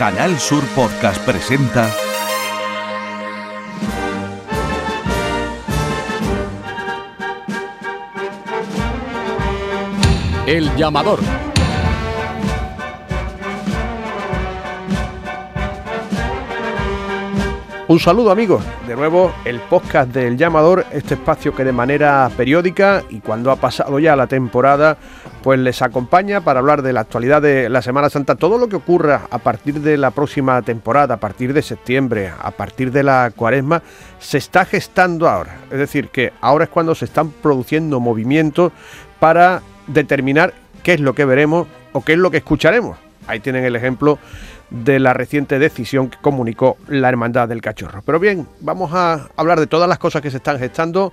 Canal Sur Podcast presenta El llamador. Un saludo amigos, de nuevo el podcast del llamador, este espacio que de manera periódica y cuando ha pasado ya la temporada, pues les acompaña para hablar de la actualidad de la Semana Santa, todo lo que ocurra a partir de la próxima temporada, a partir de septiembre, a partir de la cuaresma, se está gestando ahora. Es decir, que ahora es cuando se están produciendo movimientos para determinar qué es lo que veremos o qué es lo que escucharemos. Ahí tienen el ejemplo de la reciente decisión que comunicó la Hermandad del Cachorro. Pero bien, vamos a hablar de todas las cosas que se están gestando.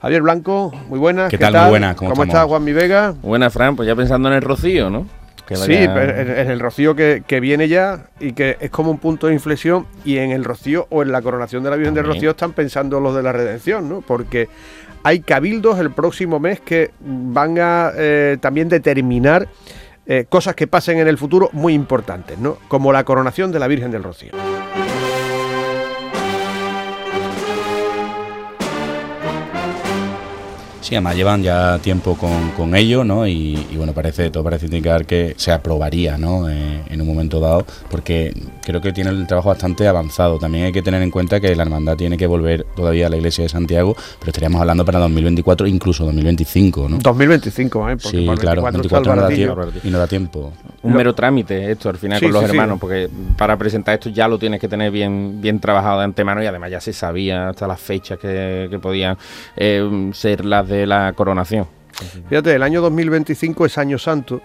Javier Blanco, muy buenas. ¿Qué, tal? Muy buenas. ¿Cómo, ¿Cómo estás, Juan Mi Vega? Buenas, Fran. Pues ya pensando en el rocío, ¿no? sí, en, el rocío que, viene ya y que es como un punto de inflexión y en el rocío o en la coronación de la Virgen del Rocío están pensando los de la redención, ¿no? Porque hay cabildos el próximo mes que van a eh, también determinar eh, cosas que pasen en el futuro muy importantes, ¿no? Como la coronación de la Virgen del Rocío. Sí, además llevan ya tiempo con, con ello, ¿no? Y, bueno, parece, todo parece indicar que se aprobaría, ¿no? Eh, en un momento dado, porque creo que tiene el trabajo bastante avanzado. También hay que tener en cuenta que la hermandad tiene que volver todavía a la iglesia de Santiago, pero estaríamos hablando para 2024, incluso 2025, ¿no? 2025, ¿eh? sí, claro, 24 no da tiempo, y no da tiempo. Un mero trámite esto al final con los hermanos, porque para presentar esto ya lo tienes que tener bien, bien trabajado de antemano y además ya se sabía hasta las fechas que, que podían eh, ser las de la coronación. Fíjate, el año 2025 es año santo,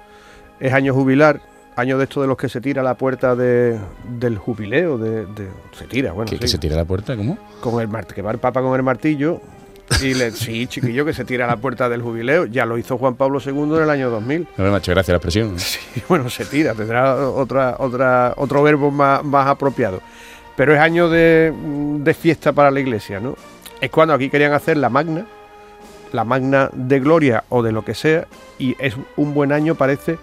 es año jubilar, año de esto de los que se tira la puerta de, del jubileo, de, se tira, bueno. ¿Que, se tira la puerta? ¿Cómo? Con el que va el Papa con el martillo y le, sí, chiquillo, que se tira a la puerta del jubileo. Ya lo hizo Juan Pablo II en el año 2000. No me ha hecho gracia la expresión. Sí, bueno, se tira, tendrá otra, otra, otro verbo más, más apropiado. Pero es año de, de fiesta para la iglesia, ¿no? Es cuando aquí querían hacer la magna, la magna de gloria o de lo que sea, y es un buen año, parece,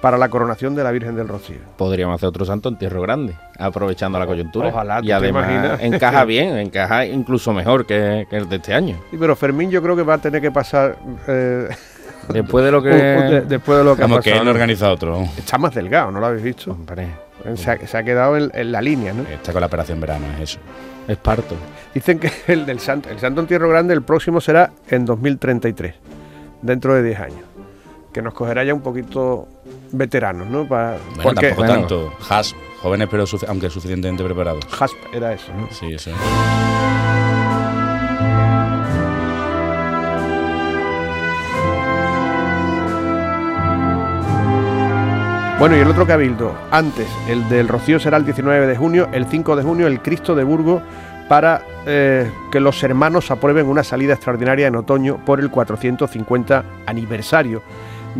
para la coronación de la Virgen del Rocío. Podríamos hacer otro santo entierro grande, aprovechando la coyuntura. Ojalá, y además encaja bien, encaja incluso mejor que, el de este año. Sí, pero Fermín yo creo que va a tener que pasar... Eh, después de lo que... después de lo que ha que él organiza otro. Está más delgado, ¿no lo habéis visto? Se ha, quedado en, la línea, ¿no? Está con la operación verano, es eso. Es parto. Dicen que el del Santo, el Santo Entierro Grande, el próximo será en 2033, dentro de 10 años. Que nos cogerá ya un poquito veteranos, ¿no? Para, bueno, tampoco tanto. Hasp, jóvenes pero aunque suficientemente preparados. Hasp era eso, ¿no? Sí, eso. Bueno, y el otro cabildo, antes, el del Rocío será el 19 de junio, el 5 de junio el Cristo de Burgos para eh, que los hermanos aprueben una salida extraordinaria en otoño por el 450 aniversario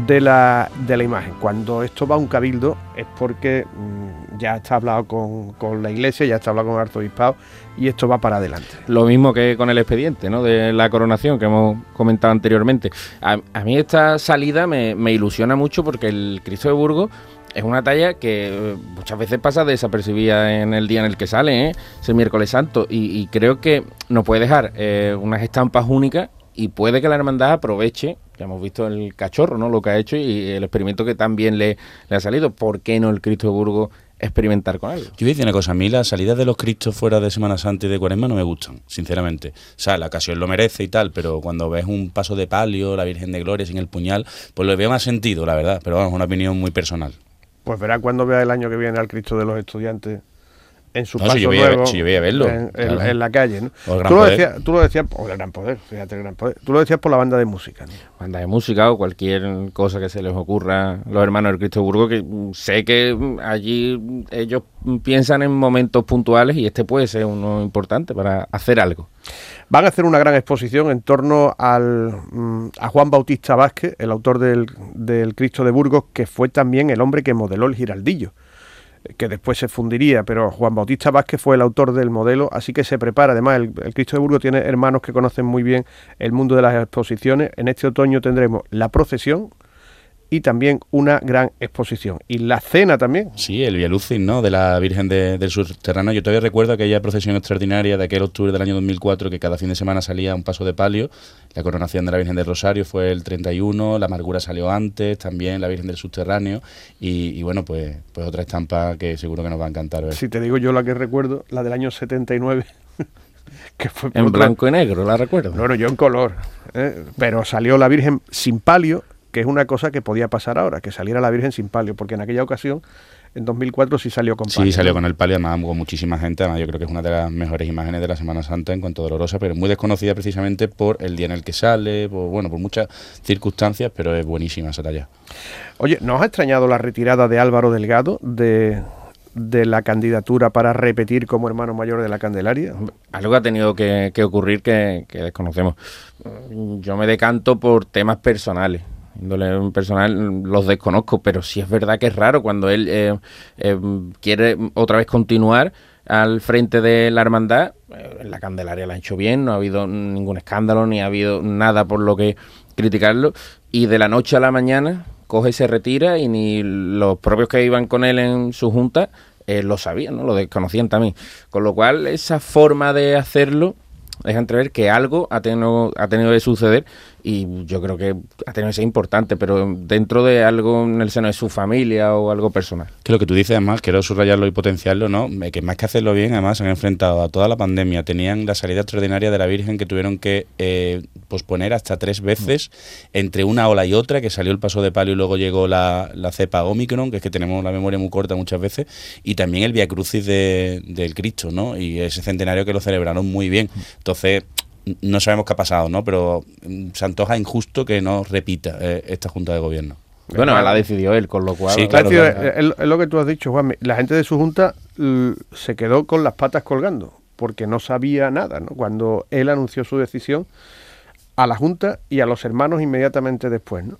de la, de la imagen. Cuando esto va a un cabildo es porque mm, ya está hablado con, la iglesia, ya está hablado con el arzobispado y esto va para adelante. Lo mismo que con el expediente ¿no? de la coronación que hemos comentado anteriormente. A, mí esta salida me, ilusiona mucho porque el Cristo de Burgos es una talla que eh, muchas veces pasa desapercibida en el día en el que sale, ¿eh? es el miércoles santo, y, creo que nos puede dejar eh, unas estampas únicas y puede que la hermandad aproveche, ya hemos visto el cachorro, ¿no? Lo que ha hecho y el experimento que también le, le ha salido. ¿Por qué no el Cristo de Burgos experimentar con algo. Yo voy a decir una cosa, a mí las salidas de los Cristos fuera de Semana Santa y de Cuaresma no me gustan, sinceramente. O sea, la ocasión lo merece y tal, pero cuando ves un paso de palio, la Virgen de Gloria sin el puñal, pues lo veo más sentido, la verdad, pero vamos, una opinión muy personal. Pues verá cuando vea el año que viene al Cristo de los estudiantes en su paso si yo nuevo verlo, en, la calle. ¿no? Tú, lo decías, tú lo decías, por el gran poder, fíjate el gran poder. Tú lo decías por la banda de música. Banda de música o cualquier cosa que se les ocurra los hermanos del Cristo Burgo, que sé que allí ellos piensan en momentos puntuales y este puede ser uno importante para hacer algo. Van a hacer una gran exposición en torno al, mm, a Juan Bautista Vázquez, el autor del, del Cristo de Burgos, que fue también el hombre que modeló el giraldillo que después se fundiría, pero Juan Bautista Vázquez fue el autor del modelo, así que se prepara. Además, el, Cristo de Burgos tiene hermanos que conocen muy bien el mundo de las exposiciones. En este otoño tendremos la procesión y también una gran exposición. Y la cena también. Sí, el Via ¿no? De la Virgen del Subterráneo. Yo todavía recuerdo aquella procesión extraordinaria de aquel octubre del año 2004 que cada fin de semana salía un paso de palio. La coronación de la Virgen del Rosario fue el 31, la Amargura salió antes, también la Virgen del Subterráneo. Y, bueno, pues, pues otra estampa que seguro que nos va a encantar ver. Si te digo yo la que recuerdo, la del año 79. que fue en blanco y negro, la recuerdo. Bueno, yo en color. ¿eh? Pero salió la Virgen sin palio que es una cosa que podía pasar ahora, que saliera la Virgen sin palio, porque en aquella ocasión, en 2004, sí salió con palio. Sí, salió con el palio, además con muchísima gente, además yo creo que es una de las mejores imágenes de la Semana Santa en cuanto a dolorosa, pero muy desconocida precisamente por el día en el que sale, por, bueno, por muchas circunstancias, pero es buenísima esa talla. Oye, ¿nos ha extrañado la retirada de Álvaro Delgado de, de la candidatura para repetir como hermano mayor de la Candelaria? Algo ha tenido que, ocurrir que, desconocemos. Yo me decanto por temas personales índole personal los desconozco, pero sí es verdad que es raro cuando él eh, eh, quiere otra vez continuar al frente de la hermandad. Eh, la Candelaria la ha hecho bien, no ha habido ningún escándalo, ni ha habido nada por lo que criticarlo. Y de la noche a la mañana coge y se retira y ni los propios que iban con él en su junta lo sabían, ¿no? lo desconocían también. Con lo cual esa forma de hacerlo deja entrever que algo ha tenido, ha tenido que suceder y yo creo que ha tenido que ser importante, pero dentro de algo en el seno de su familia o algo personal. Que lo que tú dices, además, quiero subrayarlo y potenciarlo, ¿no? Que más que hacerlo bien, además, se han enfrentado a toda la pandemia. Tenían la salida extraordinaria de la Virgen que tuvieron que eh, posponer hasta tres veces entre una ola y otra, que salió el paso de palio y luego llegó la, la cepa Omicron, que es que tenemos la memoria muy corta muchas veces, y también el Via Crucis de, del Cristo, ¿no? Y ese centenario que lo celebraron muy bien. Entonces, no sabemos qué ha pasado, ¿no? Pero mm, se antoja injusto que no repita eh, esta Junta de Gobierno. Bueno, la decidió él, con lo cual... Sí, claro, es, lo que tú has dicho, Juan. La gente de su Junta se quedó con las patas colgando, porque no sabía nada, ¿no? Cuando él anunció su decisión a la Junta y a los hermanos inmediatamente después, ¿no?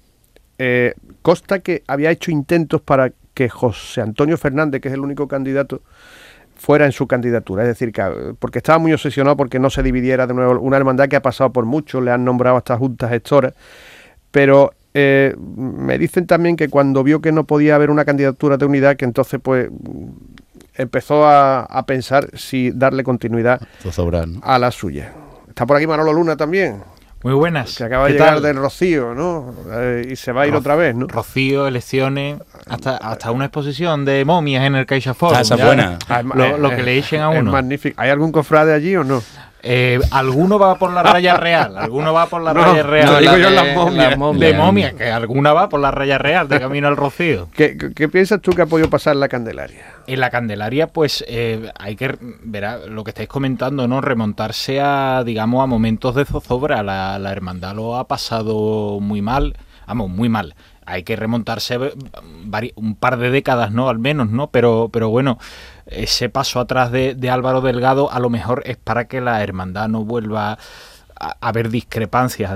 Eh, consta que había hecho intentos para que José Antonio Fernández, que es el único candidato, fuera en su candidatura. Es decir, que, porque estaba muy obsesionado porque no se dividiera de nuevo una hermandad que ha pasado por mucho, le han nombrado hasta juntas gestoras, pero eh, me dicen también que cuando vio que no podía haber una candidatura de unidad, que entonces pues empezó a, pensar si darle continuidad a la suya. Está por aquí Manolo Luna también. Muy buenas. Que acaba de llegar del Rocío, ¿no? Eh, y se va a ir otra vez, ¿no? Rocío, elecciones, hasta, hasta una exposición de momias en el Caixa Ah, esa buena. Lo, que le echen a uno. magnífico. ¿Hay algún cofrade allí o no? Eh, alguno va por la raya real, alguno va por la raya real. No, digo yo las momias. De momia, que alguna va por la raya real, de camino al Rocío. ¿Qué, ¿Qué, piensas tú que ha podido pasar en la Candelaria? En la Candelaria, pues eh, hay que, ver lo que estáis comentando, ¿no? Remontarse a, digamos, a momentos de zozobra. La, la hermandad lo ha pasado muy mal, vamos, muy mal hay que remontarse un par de décadas, ¿no? Al menos, ¿no? Pero, pero bueno, ese paso atrás de, Álvaro Delgado a lo mejor es para que la hermandad no vuelva a haber discrepancias.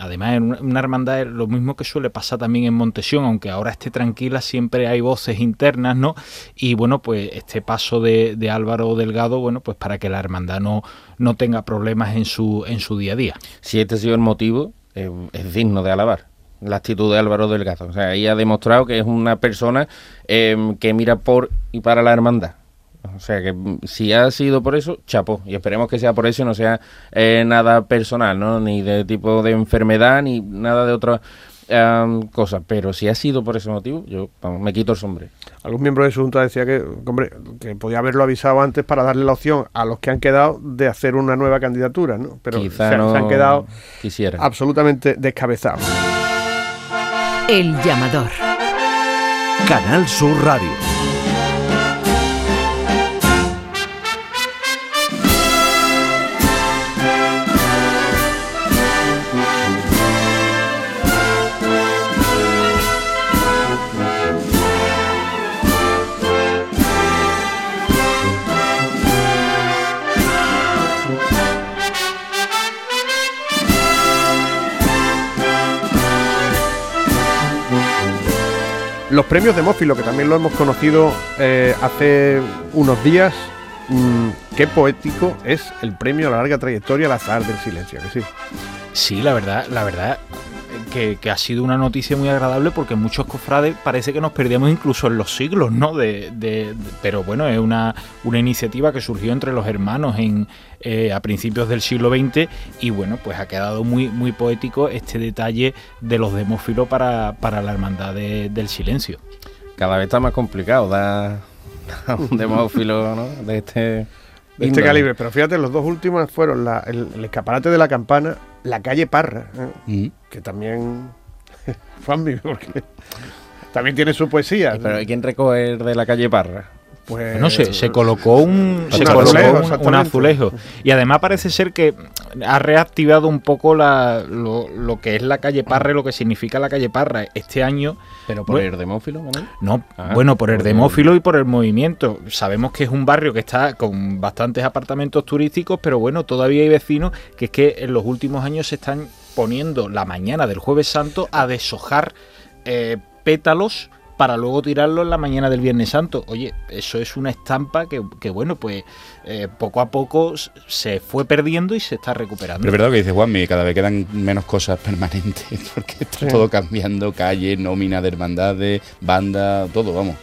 Además, en una hermandad es lo mismo que suele pasar también en Montesión, aunque ahora esté tranquila, siempre hay voces internas, ¿no? Y bueno, pues este paso de, Álvaro Delgado, bueno, pues para que la hermandad no, no tenga problemas en su, en su día a día. Si este ha sido el motivo, es digno de alabar la actitud de Álvaro Delgado. O sea, ahí ha demostrado que es una persona eh, que mira por y para la hermandad. O sea que mm, si ha sido por eso, chapo. Y esperemos que sea por eso y no sea eh, nada personal, ¿no? Ni de tipo de enfermedad, ni nada de otra cosa. Pero si ha sido por ese motivo, yo me quito el sombrero. Algún miembro de su junta decía que, hombre, que podía haberlo avisado antes para darle la opción a los que han quedado de hacer una nueva candidatura, ¿no? Pero se, han quedado absolutamente descabezados. El llamador. Canal Sur Radio. Los premios de Mófilo, que también lo hemos conocido eh, hace unos días, mm, qué poético es el premio a la larga trayectoria al azar del silencio, que sí. Sí, la verdad, la verdad que, ha sido una noticia muy agradable porque muchos cofrades parece que nos perdíamos incluso en los siglos, ¿no? De, pero bueno, es una, una, iniciativa que surgió entre los hermanos en, eh, a principios del siglo XX y bueno, pues ha quedado muy, muy poético este detalle de los demófilos para, para la hermandad del silencio. Cada vez está más complicado dar un demófilo ¿no? de este de este calibre. Pero fíjate, los dos últimos fueron el, escaparate de la campana, la calle Parra, ¿eh? mm. que también fue porque también tiene su poesía. Pero ¿quién recoger de la calle Parra? Pues, no sé, se colocó un, se colocó un, azulejo. Y además parece ser que ha reactivado un poco la, lo, que es la calle Parra lo que significa la calle Parra. Este año. ¿Pero por el demófilo? No, ah, bueno, por el demófilo y por el movimiento. Sabemos que es un barrio que está con bastantes apartamentos turísticos, pero bueno, todavía hay vecinos que es que en los últimos años se están poniendo la mañana del Jueves Santo a deshojar eh, pétalos para luego tirarlo en la mañana del Viernes Santo. Oye, eso es una estampa que, bueno, pues eh, poco a poco se fue perdiendo y se está recuperando. Pero es verdad que dice Juanmi, cada vez quedan menos cosas permanentes, porque está todo cambiando, calle, nómina de hermandades, banda, todo, vamos.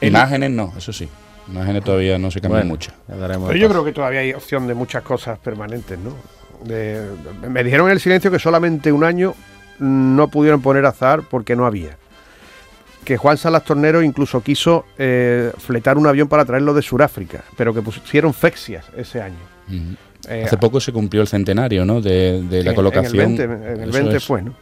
Imágenes no, eso sí. Imágenes todavía no se cambian mucho. Pero yo creo que todavía hay opción de muchas cosas permanentes, ¿no? me dijeron en el silencio que solamente un año no pudieron poner azar porque no había que Juan Salas Tornero incluso quiso eh, fletar un avión para traerlo de Sudáfrica, pero que pusieron fexias ese año. Eh, Hace poco se cumplió el centenario ¿no? de, la colocación. En el 20, fue, ¿no?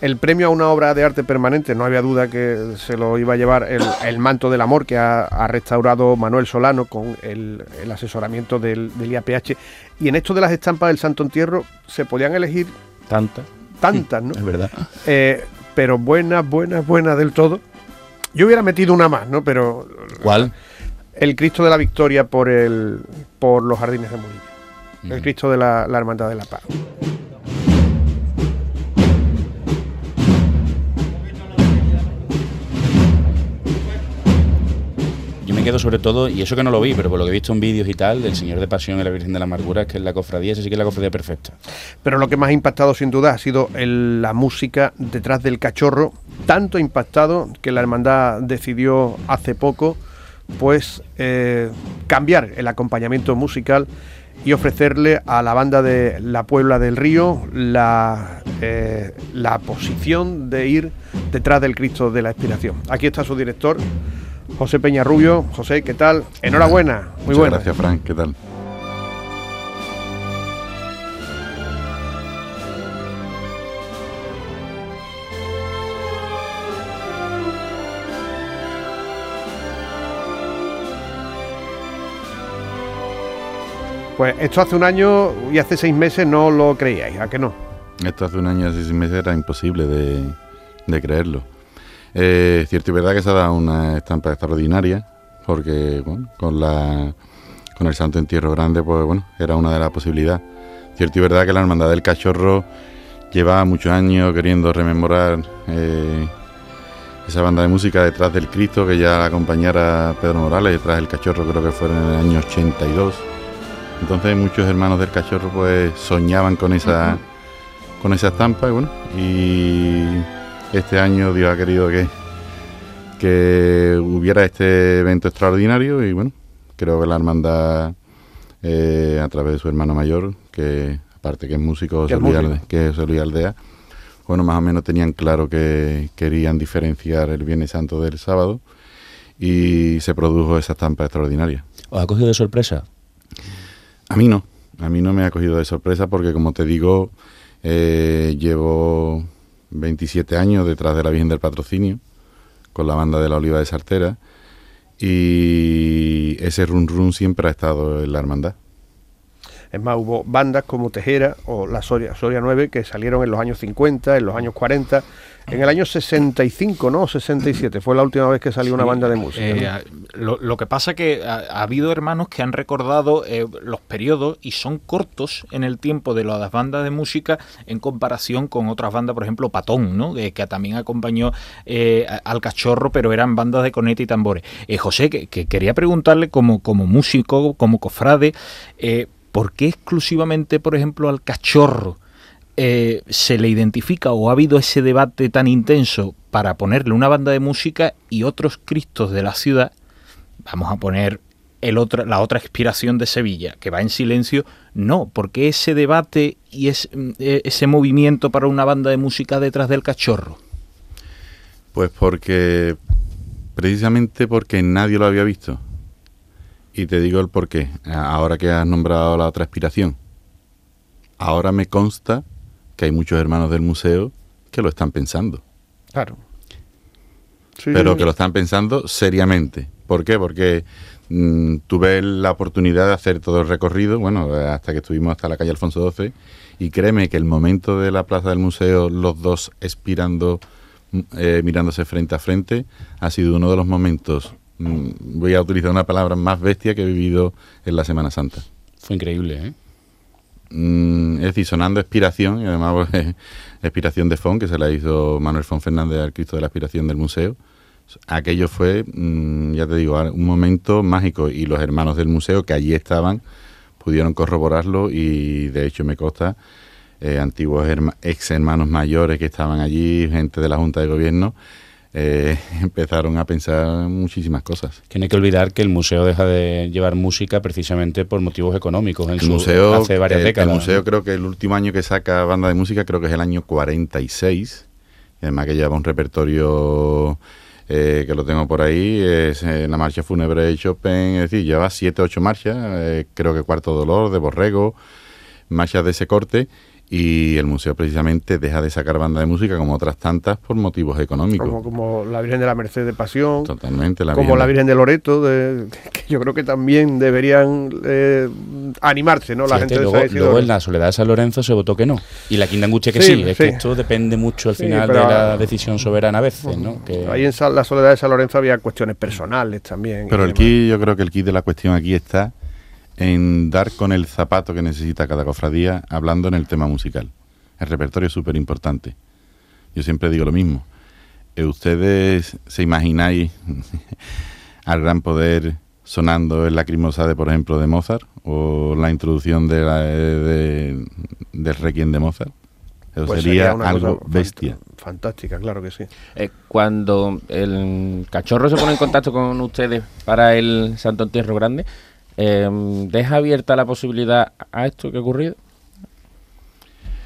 El premio a una obra de arte permanente, no había duda que se lo iba a llevar el, manto del amor que ha, restaurado Manuel Solano con el, asesoramiento del, IAPH. Y en esto de las estampas del Santo Entierro se podían elegir tantas. Tantas, ¿no? Es verdad. Eh, pero buena, buena, buena del todo. Yo hubiera metido una más, ¿no? Pero. ¿Cuál? El Cristo de la Victoria por el por los jardines de Murillo. El Cristo de la, la Hermandad de la Paz. Quedo sobre todo, y eso que no lo vi, pero por lo que he visto en vídeos y tal, del Señor de Pasión y la Virgen de la Amargura, es que es la cofradía, esa sí que es la cofradía perfecta. Pero lo que más ha impactado sin duda ha sido la música detrás del cachorro, tanto impactado que la hermandad decidió hace poco pues eh, cambiar el acompañamiento musical y ofrecerle a la banda de La Puebla del Río la, eh, la posición de ir detrás del Cristo de la Expiración. Aquí está su director, José Peña Rubio. José, ¿qué tal? Enhorabuena, muy buena. Gracias, Frank, ¿qué tal? Pues esto hace un año y hace seis meses no lo creíais, ¿a qué no? Esto hace un año y hace seis meses era imposible de, de creerlo. Eh, cierto y verdad que se ha dado una estampa extraordinaria, porque con, la, con el Santo Entierro Grande, pues bueno, era una de las posibilidades. Cierto y verdad que la Hermandad del Cachorro lleva muchos años queriendo rememorar eh, esa banda de música detrás del Cristo que ya acompañara a Pedro Morales, detrás del Cachorro creo que fueron en el año 82. Entonces muchos hermanos del Cachorro pues soñaban con esa, con esa estampa y bueno, y este año Dios ha querido que, que hubiera este evento extraordinario y bueno, creo que la hermandad eh, a través de su hermano mayor, que aparte que es músico, que es Luis Aldea, bueno, más o menos tenían claro que querían diferenciar el Viernes Santo del sábado y se produjo esa estampa extraordinaria. ¿Os ha cogido de sorpresa? A mí no, a mí no me ha cogido de sorpresa porque como te digo, eh, llevo 27 años detrás de la Virgen del Patrocinio, con la banda de la Oliva de Sartera, y ese run run siempre ha estado en la hermandad. Es más, hubo bandas como Tejera o la Soria, Soria 9 que salieron en los años 50, en los años 40 en el año 65, ¿no? 67, fue la última vez que salió una banda de música. Eh, lo, que pasa que ha, habido hermanos que han recordado eh, los periodos y son cortos en el tiempo de las bandas de música en comparación con otras bandas, por ejemplo, Patón, ¿no? que también acompañó eh, al cachorro, pero eran bandas de conete y tambores. José, que, quería preguntarle como, como músico, como cofrade, ¿por qué exclusivamente, por ejemplo, al cachorro? eh, se le identifica o ha habido ese debate tan intenso para ponerle una banda de música y otros Cristos de la ciudad, vamos a poner el otro, la otra expiración de Sevilla, que va en silencio, no, porque ese debate y es, eh, ese movimiento para una banda de música detrás del cachorro. Pues porque, precisamente porque nadie lo había visto. Y te digo el por qué, ahora que has nombrado la otra expiración. Ahora me consta que hay muchos hermanos del museo que lo están pensando. Claro. pero que lo están pensando seriamente. ¿Por qué? Porque mm, tuve la oportunidad de hacer todo el recorrido, bueno, hasta que estuvimos hasta la calle Alfonso XII, y créeme que el momento de la plaza del museo, los dos expirando, mm, eh, mirándose frente a frente, ha sido uno de los momentos, voy a utilizar una palabra más bestia que he vivido en la Semana Santa. Fue increíble, ¿eh? Mm, es decir, sonando expiración, y además pues, expiración de Fon, que se la hizo Manuel Fon Fernández al Cristo de la Expiración del museo. Aquello fue, mm, ya te digo, un momento mágico y los hermanos del museo que allí estaban pudieron corroborarlo y de hecho me consta eh, antiguos ex hermanos mayores que estaban allí, gente de la Junta de Gobierno, eh, empezaron a pensar muchísimas cosas. Que no hay que olvidar que el museo deja de llevar música precisamente por motivos económicos. En el museo, hace varias décadas. El museo creo que el último año que saca banda de música creo que es el año 46. Y además que lleva un repertorio eh, que lo tengo por ahí, es eh, la marcha fúnebre de Chopin, es decir, lleva siete, ocho marchas, creo que Cuarto Dolor, de Borrego, marchas de ese corte y el museo precisamente deja de sacar banda de música como otras tantas por motivos económicos. Como, la Virgen de la Merced de Pasión. Totalmente. La como la Virgen de Loreto, de, que yo creo que también deberían eh, animarse, ¿no? La gente luego, luego en la Soledad de San Lorenzo se votó que no. Y la Quinta Anguche que sí. Es que esto depende mucho al final de la decisión soberana a veces, ¿no? Que... Ahí en la Soledad de San Lorenzo había cuestiones personales también. Pero el key, yo creo que el key de la cuestión aquí está en dar con el zapato que necesita cada cofradía hablando en el tema musical. El repertorio es súper importante. Yo siempre digo lo mismo. Eh, ¿Ustedes se imagináis al gran poder sonando el lacrimosa de, por ejemplo, de Mozart? ¿O la introducción de, la, de del requiem de Mozart? Eso pues sería, algo bestia. Fantástica, claro que sí. Eh, cuando el cachorro se pone en contacto con ustedes para el Santo Entierro Grande, Em, ¿Deja abierta la posibilidad a esto que ha ocurrido?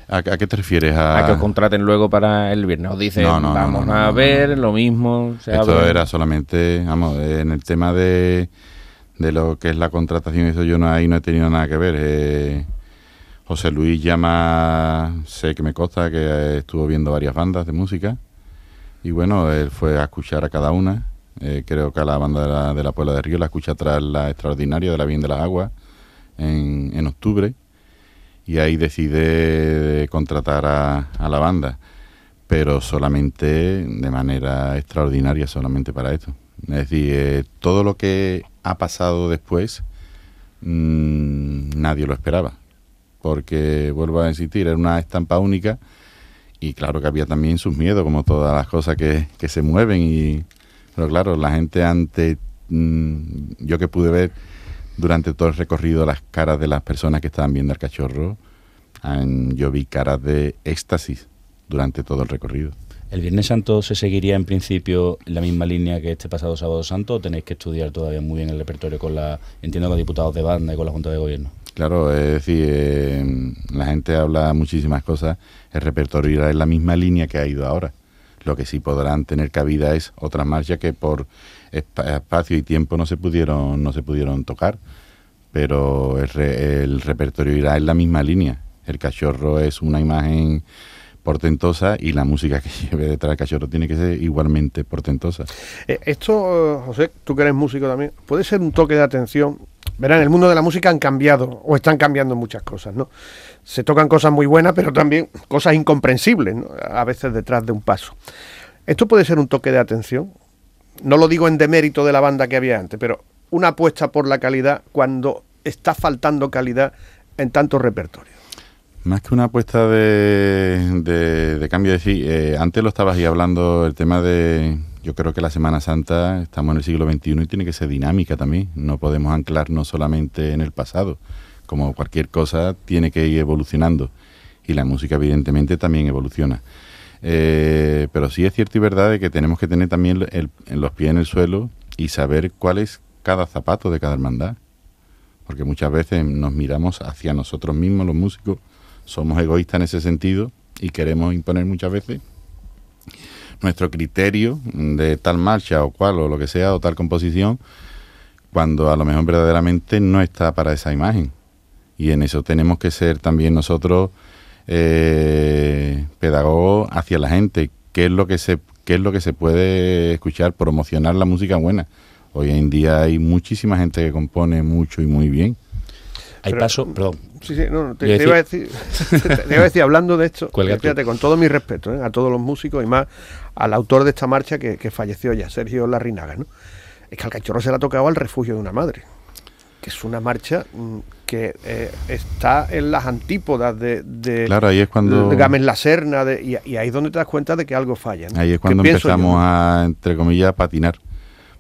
¿A, qué te refieres? A... que os contraten luego para el viernes. Os dicen, vamos a ver, lo mismo. Esto era solamente, vamos, en el tema de, de lo que es la contratación, eso yo no, ahí no he tenido nada que ver. Eh, José Luis llama, sé que me consta que estuvo viendo varias bandas de música y bueno, él fue a escuchar a cada una eh, creo que a la banda de la, Puebla de Río la escucha tras la extraordinaria de la Bien de las Aguas en, en octubre. Y ahí decide contratar a, la banda, pero solamente de manera extraordinaria, solamente para esto. Es decir, eh, todo lo que ha pasado después mmm, nadie lo esperaba, porque vuelvo a insistir, era una estampa única. Y claro que había también sus miedos, como todas las cosas que, que se mueven y pero claro, la gente ante, mm, yo que pude ver durante todo el recorrido las caras de las personas que estaban viendo al cachorro, yo vi caras de éxtasis durante todo el recorrido. ¿El Viernes Santo se seguiría en principio la misma línea que este pasado Sábado Santo o tenéis que estudiar todavía muy bien el repertorio con la, entiendo, con los diputados de banda y con la Junta de Gobierno? Claro, es decir, eh, la gente habla muchísimas cosas, el repertorio irá en la misma línea que ha ido ahora. Lo que sí podrán tener cabida es otras marchas que por espacio y tiempo no se pudieron, no se pudieron tocar. Pero el, repertorio irá en la misma línea. El cachorro es una imagen portentosa y la música que lleve detrás del cachorro tiene que ser igualmente portentosa. Eh, esto, José, tú que eres músico también, puede ser un toque de atención. Verán, el mundo de la música han cambiado o están cambiando muchas cosas, ¿no? se tocan cosas muy buenas, pero también cosas incomprensibles, a veces detrás de un paso. Esto puede ser un toque de atención. No lo digo en demérito de la banda que había antes, pero una apuesta por la calidad cuando está faltando calidad en tantos repertorios. Más que una apuesta de, de, cambio de sí, eh, antes lo estabas ahí hablando, el tema de, yo creo que la Semana Santa, estamos en el siglo XXI y tiene que ser dinámica también, no podemos anclarnos solamente en el pasado como cualquier cosa, tiene que ir evolucionando. y la música evidentemente también evoluciona. Eh, pero sí es cierto y verdad de que tenemos que tener también los pies en el suelo y saber cuál es cada zapato de cada hermandad. Porque muchas veces nos miramos hacia nosotros mismos, los músicos, somos egoístas en ese sentido y queremos imponer muchas veces nuestro criterio de tal marcha o cual o lo que sea o tal composición cuando a lo mejor verdaderamente no está para esa imagen. Y en eso tenemos que ser también nosotros eh, pedagogos hacia la gente. ¿Qué es lo que se qué es lo que se puede escuchar? Promocionar la música buena. Hoy en día hay muchísima gente que compone mucho y muy bien. Hay paso, perdón. Sí, sí, no, te, iba a decir, te, iba a decir, hablando de esto, fíjate, con todo mi respeto ¿eh? a todos los músicos y más al autor de esta marcha que, que falleció ya, Sergio Larrinaga, ¿no? Es que al cachorro se le ha tocado al refugio de una madre, que es una marcha mm, que eh, está en las antípodas de, de, claro, ahí es cuando... de Games La Serna, de, y, ahí es donde te das cuenta de que algo falla. Ahí es cuando empezamos a, entre comillas, a patinar,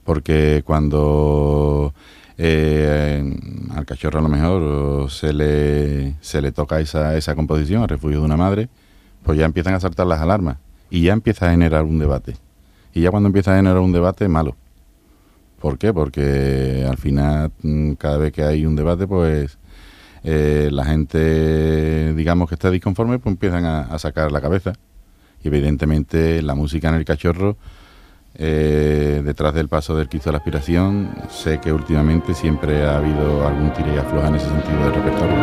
porque cuando eh, al cachorro a lo mejor se le, se le toca esa, esa composición, al refugio de una madre, pues ya empiezan a saltar las alarmas y ya empieza a generar un debate. Y ya cuando empieza a generar un debate, malo. ¿Por qué? Porque al final, mm, cada vez que hay un debate, pues eh, la gente, digamos que está disconforme, pues empiezan a, sacar la cabeza. Y evidentemente la música en el cachorro, eh, detrás del paso del Cristo de la Aspiración, sé que últimamente siempre ha habido algún tira y afloja en ese sentido del repertorio.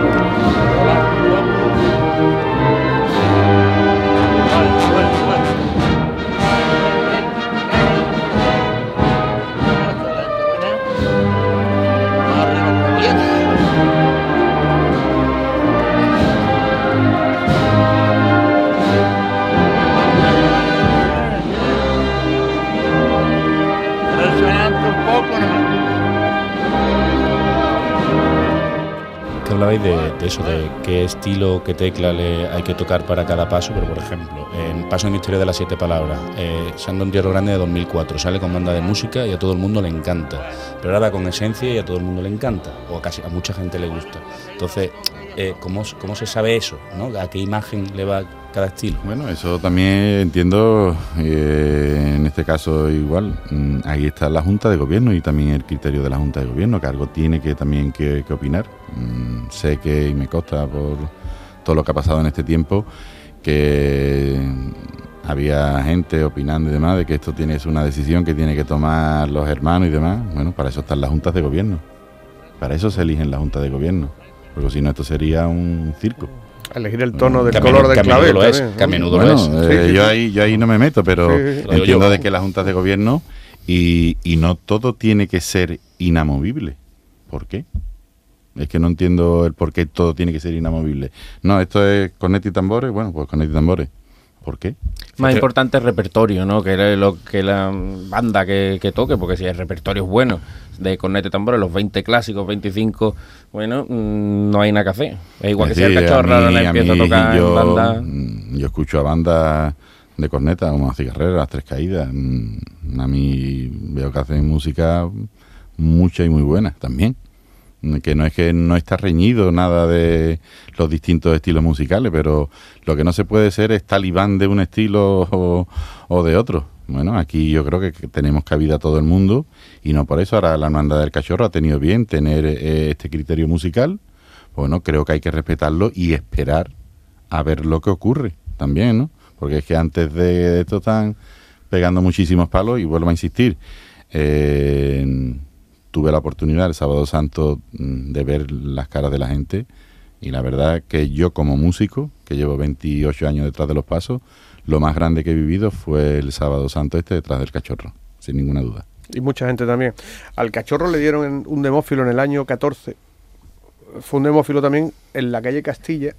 Hablabais de, eso, de qué estilo, qué tecla le hay que tocar para cada paso, pero por ejemplo, en Paso de Misterio de las Siete Palabras, eh, Sando en Tierra Grande de 2004, sale con banda de música y a todo el mundo le encanta, pero ahora con esencia y a todo el mundo le encanta, o casi a mucha gente le gusta. Entonces, eh, ¿cómo, ¿cómo, se sabe eso? ¿no? ¿A qué imagen le va cada estilo? Bueno, eso también entiendo, eh, en este caso igual, mm, ahí está la Junta de Gobierno y también el criterio de la Junta de Gobierno, que algo tiene que también que, opinar. Mm, sé que, y me consta por todo lo que ha pasado en este tiempo, que había gente opinando y demás de que esto tiene es una decisión que tiene que tomar los hermanos y demás. Bueno, para eso están las juntas de gobierno. Para eso se eligen las juntas de gobierno porque si no esto sería un circo. Elegir el tono del color del clavel. Lo es, que a menudo lo es. Eh, yo, ahí, yo ahí no me meto, pero entiendo de que las juntas de gobierno y, y no todo tiene que ser inamovible. ¿Por qué? Es que no entiendo el por qué todo tiene que ser inamovible. No, esto es cornet y tambores. Bueno, pues cornet y tambores. ¿Por qué? Más importante el repertorio, ¿no? Que lo que la banda que, que toque, porque si el repertorio es bueno, de cornete tambores, los 20 clásicos, 25, bueno, mm, no hay nada que hacer. Es igual que si el cachorro ahora empieza a tocar yo, banda. Mm, yo escucho a bandas de corneta, como a Cigarrera, Las Tres Caídas. Mm, a mí veo que hacen música mucha y muy buena también que no es que no está reñido nada de los distintos estilos musicales, pero lo que no se puede ser es talibán de un estilo o, de otro. Bueno, aquí yo creo que tenemos cabida a todo el mundo y no por eso ahora la hermandad del cachorro ha tenido bien tener eh, este criterio musical. Bueno, creo que hay que respetarlo y esperar a ver lo que ocurre también, ¿no? Porque es que antes de esto están pegando muchísimos palos y vuelvo a insistir. Eh, tuve la oportunidad el sábado santo mm, de ver las caras de la gente y la verdad que yo como músico, que llevo 28 años detrás de los pasos, lo más grande que he vivido fue el sábado santo este detrás del cachorro, sin ninguna duda. Y mucha gente también. Al cachorro le dieron un demófilo en el año 14. Fue un demófilo también en la calle Castilla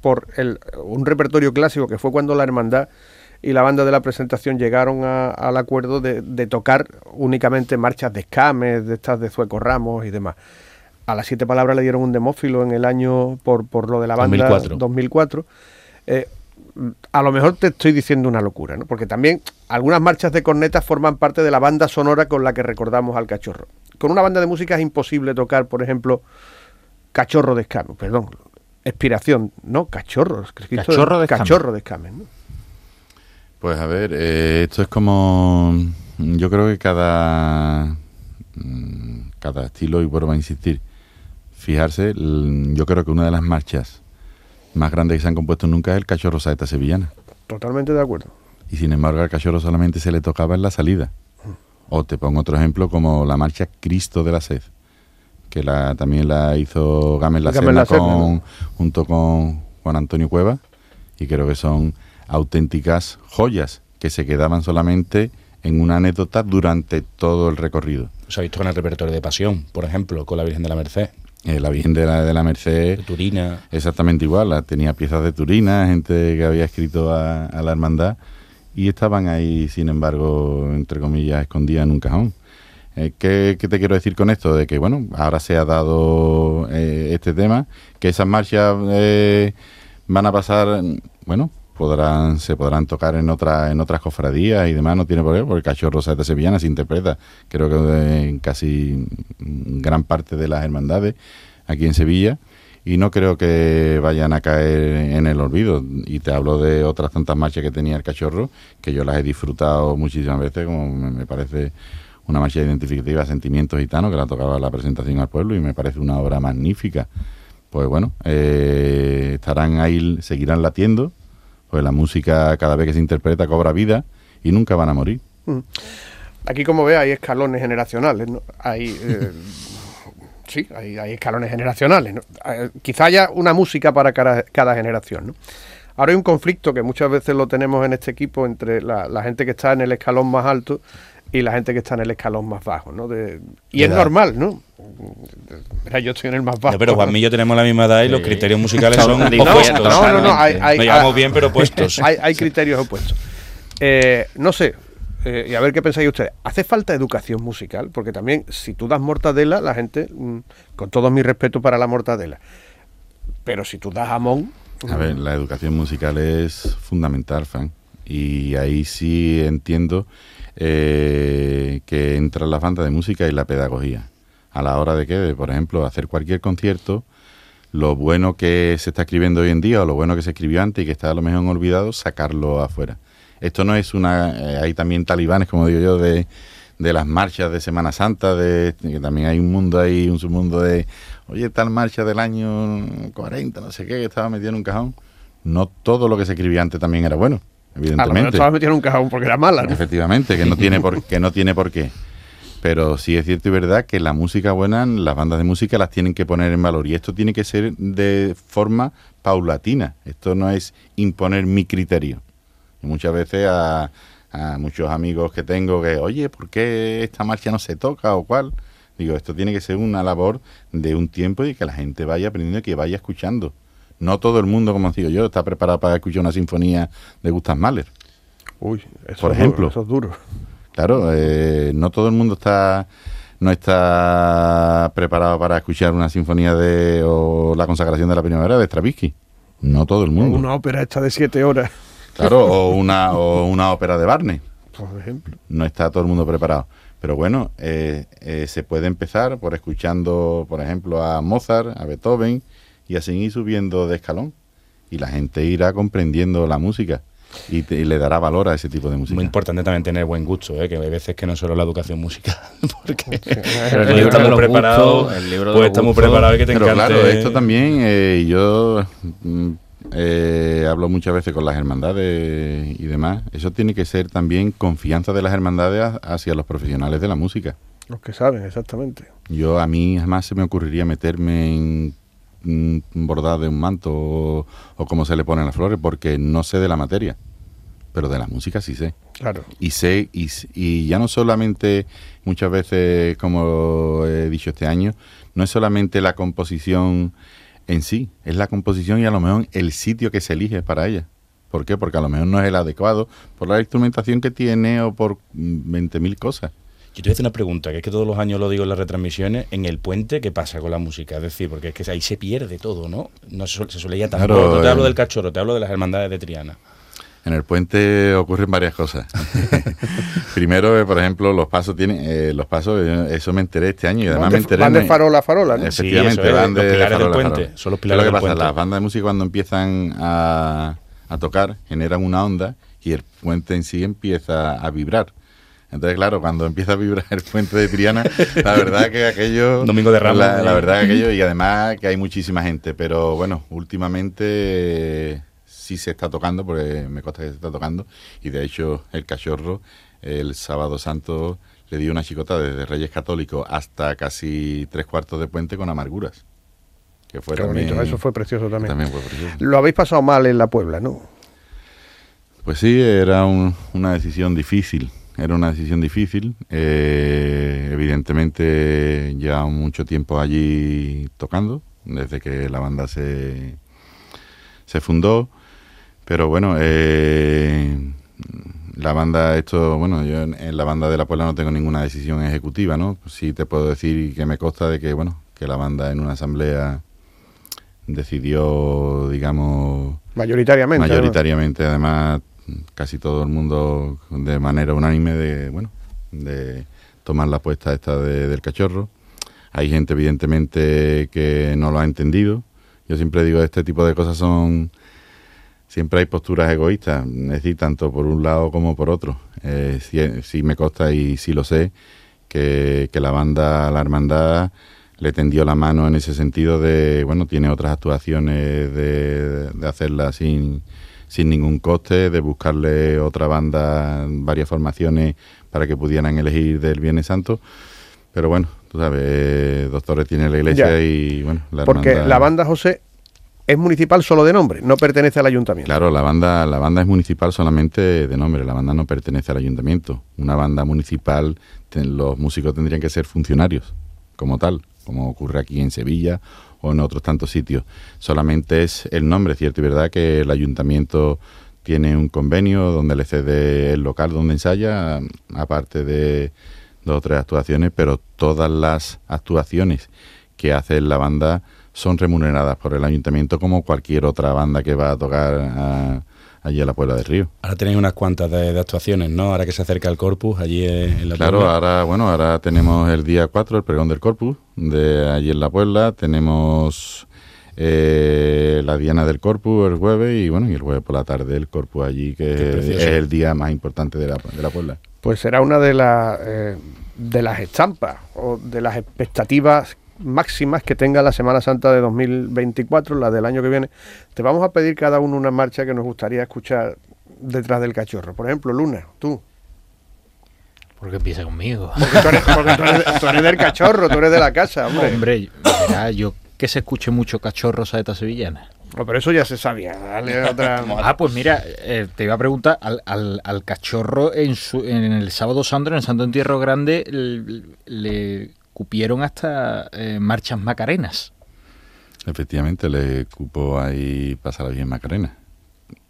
por el, un repertorio clásico que fue cuando la hermandad y la banda de la presentación llegaron al acuerdo de, tocar únicamente marchas de escames, de estas de Zueco Ramos y demás. A las siete palabras le dieron un demófilo en el año por, por lo de la banda 2004. 2004. Eh, a lo mejor te estoy diciendo una locura, ¿no? Porque también algunas marchas de cornetas forman parte de la banda sonora con la que recordamos al cachorro. Con una banda de música es imposible tocar, por ejemplo, Cachorro de Escano, perdón, expiración, ¿no? Cachorros. Cachorro de. Cachorro de escamen, ¿no? Pues a ver, eh, esto es como. Yo creo que cada. mm, Cada estilo, y vuelvo a insistir, fijarse, l- yo creo que una de las marchas más grandes que se han compuesto nunca es el cachorro saeta sevillana. Totalmente de acuerdo. Y sin embargo al cachorro solamente se le tocaba en la salida. O te pongo otro ejemplo como la marcha Cristo de la Sed, que la, también la hizo Gámez la Gámez la con- ¿no? junto con Juan Antonio Cueva y creo que son auténticas joyas que se quedaban solamente en una anécdota durante todo el recorrido. Se ha visto con el repertorio de Pasión, por ejemplo, con la Virgen de la Merced, Eh, la Virgen de la, de la Merced de Turina. Exactamente igual, tenía piezas de Turina, gente que había escrito a, a la hermandad y estaban ahí, sin embargo, entre comillas, escondidas en un cajón. Eh, ¿qué, qué te quiero decir con esto? De que, bueno, ahora se ha dado eh, este tema, que esas marchas eh, van a pasar, bueno, podrán se podrán tocar en otras en otras cofradías y demás, no tiene por qué, porque cachorro Saeta Sevillana se interpreta, creo que en casi gran parte de las hermandades aquí en Sevilla y no creo que vayan a caer en el olvido. Y te hablo de otras tantas marchas que tenía el cachorro, que yo las he disfrutado muchísimas veces, como me, me parece una marcha identificativa, Sentimientos Gitanos, que la tocaba la presentación al pueblo y me parece una obra magnífica. Pues bueno, eh, estarán ahí, seguirán latiendo, pues la música cada vez que se interpreta cobra vida y nunca van a morir. Aquí, como ve, hay escalones generacionales, ¿no? Hay, eh, sí, hay, hay escalones generacionales. ¿no? Eh, quizá haya una música para cada, cada generación, ¿no? Ahora hay un conflicto que muchas veces lo tenemos en este equipo entre la, la gente que está en el escalón más alto y la gente que está en el escalón más bajo, ¿no? De- y De es edad. normal, ¿no? Mira, yo estoy en el más bajo. No, pero Juanmi y yo tenemos la misma edad y los criterios musicales Son opuestos. No, no, no, hay- hay- Nos llevamos bien, pero opuestos. hay, hay criterios opuestos. Eh, no sé, eh, y a ver qué pensáis ustedes. ¿Hace falta educación musical? Porque también, si tú das mortadela, la gente, mm, con todo mi respeto para la mortadela, pero si tú das jamón, A ver, la educación musical es fundamental, Fan. Y ahí sí entiendo eh, que entran las bandas de música y la pedagogía. A la hora de que, de, por ejemplo, hacer cualquier concierto, lo bueno que se está escribiendo hoy en día o lo bueno que se escribió antes y que está a lo mejor olvidado, sacarlo afuera. Esto no es una... eh, hay también talibanes, como digo yo, de, de las marchas de Semana Santa, de que también hay un mundo ahí, un submundo de, oye, tal marcha del año 40, no sé qué, que estaba metido en un cajón. No todo lo que se escribía antes también era bueno, a lo mejor evidentemente. estabas metido en un cajón porque era mala, ¿no? Efectivamente, que no tiene por, que no tiene por qué. Pero sí es cierto y verdad que la música buena, las bandas de música las tienen que poner en valor. Y esto tiene que ser de forma paulatina. Esto no es imponer mi criterio. Y muchas veces a, a muchos amigos que tengo que, oye, ¿por qué esta marcha no se toca o cuál? Digo, esto tiene que ser una labor de un tiempo y que la gente vaya aprendiendo y que vaya escuchando. No todo el mundo, como digo yo, está preparado para escuchar una sinfonía de Gustav Mahler. Uy, eso Por es ejemplo. duro, eso es duro. Claro, eh, no todo el mundo está no está preparado para escuchar una sinfonía de o la consagración de la primavera de Stravinsky. No todo el mundo. Una ópera esta de siete horas, Claro, o una o una ópera de Barney. por ejemplo. No está todo el mundo preparado. Pero bueno, eh, eh, se puede empezar por escuchando, por ejemplo, a Mozart, a Beethoven y así ir subiendo de escalón. Y la gente irá comprendiendo la música y, te- y le dará valor a ese tipo de música. Muy importante también tener buen gusto, ¿eh? que hay veces que no solo la educación musical, porque Pero el estamos preparados, pues estamos preparados y que te Pero encante. claro, esto también, eh, yo mm, eh, hablo muchas veces con las hermandades y demás. Eso tiene que ser también confianza de las hermandades ha- hacia los profesionales de la música. Los que saben, exactamente. Yo a mí jamás se me ocurriría meterme en un bordado de un manto o, o cómo se le ponen las flores porque no sé de la materia, pero de la música sí sé. Claro. Y sé, y, y ya no solamente, muchas veces, como he dicho este año, no es solamente la composición en sí, es la composición y a lo mejor el sitio que se elige para ella. ¿Por qué? Porque a lo mejor no es el adecuado por la instrumentación que tiene o por mm, 20.000 cosas. Yo te voy a hacer una pregunta, que es que todos los años lo digo en las retransmisiones, en el puente, ¿qué pasa con la música? Es decir, porque es que ahí se pierde todo, ¿no? No se, suele- se suele ir tan Claro, corto. No te hablo del cachorro, te hablo de las hermandades de Triana. En el puente ocurren varias cosas. Primero, eh, por ejemplo, los pasos tienen, eh, los pasos, eh, eso me enteré este año y además Van me de, enteré. van de farola a farola, ¿no? Efectivamente, Sí, eso es, van los de, pilares farola del puente, farola. son los ¿Qué es pilares lo que del pasa? puente. Las bandas de música cuando empiezan a, a tocar generan una onda y el puente en sí empieza a vibrar. Entonces, claro, cuando empieza a vibrar el puente de Triana, la verdad que aquello... Domingo de Ramos, La, la verdad que aquello, y además que hay muchísima gente, pero bueno, últimamente sí se está tocando, porque me consta que se está tocando, y de hecho el cachorro el sábado santo le dio una chicota desde Reyes Católicos hasta casi tres cuartos de puente con amarguras. Que fue Qué también, bonito, eso fue precioso también. también fue precioso. Lo habéis pasado mal en la Puebla, ¿no? Pues sí, era un- una decisión difícil. Era una decisión difícil. Eh, evidentemente, ya mucho tiempo allí tocando, desde que la banda se, se fundó. Pero bueno, eh, la banda, esto, bueno, yo en, en la banda de la Puebla no tengo ninguna decisión ejecutiva, ¿no? Sí te puedo decir que me consta de que, bueno, que la banda en una asamblea decidió, digamos, Mayoritariamente. ¿no? mayoritariamente además casi todo el mundo de manera unánime de bueno de tomar la apuesta esta de- del cachorro. Hay gente evidentemente que no lo ha entendido. Yo siempre digo este tipo de cosas son siempre hay posturas egoístas es decir tanto por un lado como por otro. Eh, sí, sí me consta y sí lo sé que, la banda la hermandad le tendió la mano en ese sentido de, bueno, tiene otras actuaciones de, de hacerla sin, sin ningún coste, de buscarle otra banda, varias formaciones para que pudieran elegir del Viernes Santo. Pero bueno, tú sabes, doctores tiene la iglesia Ya. y bueno, la Porque hermandad- la banda José es municipal solo de nombre, no pertenece al ayuntamiento. Claro, la banda, la banda es municipal solamente de nombre, la banda no pertenece al ayuntamiento. Una banda municipal, los músicos tendrían que ser funcionarios, como tal, como ocurre aquí en Sevilla o en otros tantos sitios. Solamente es el nombre, cierto y verdad que el ayuntamiento tiene un convenio donde le cede el local donde ensaya, aparte de dos o tres actuaciones, pero todas las actuaciones que hace la banda son remuneradas por el ayuntamiento como cualquier otra banda que va a tocar allí a la Puebla del Río. Ahora tenéis unas cuantas de, de actuaciones, ¿no? Ahora que se acerca el Corpus, allí en la Claro, Puebla. ahora bueno, ahora tenemos el día 4, el pregón del Corpus, de allí en la Puebla, tenemos eh, la Diana del Corpus el jueves y bueno, y el jueves por la tarde el Corpus allí, que es el día más importante de la, de la Puebla. Pues será una de, las eh, de las estampas o de las expectativas máximas que tenga la Semana Santa de 2024, la del año que viene. Te vamos a pedir cada uno una marcha que nos gustaría escuchar detrás del cachorro. Por ejemplo, Luna, tú. Porque empieza conmigo. Porque tú eres, porque tú eres- tú eres del cachorro, tú eres de la casa, hombre. Hombre, verá, yo que se escuche mucho cachorro saeta sevillana. No, pero eso ya se sabía. Dale otra. Ah, pues mira, eh, te iba a preguntar, al, al, al cachorro en, su, en el sábado santo, en el Santo Entierro Grande, le cupieron hasta eh, marchas macarenas. Efectivamente, le cupo ahí pasar la bien Macarena.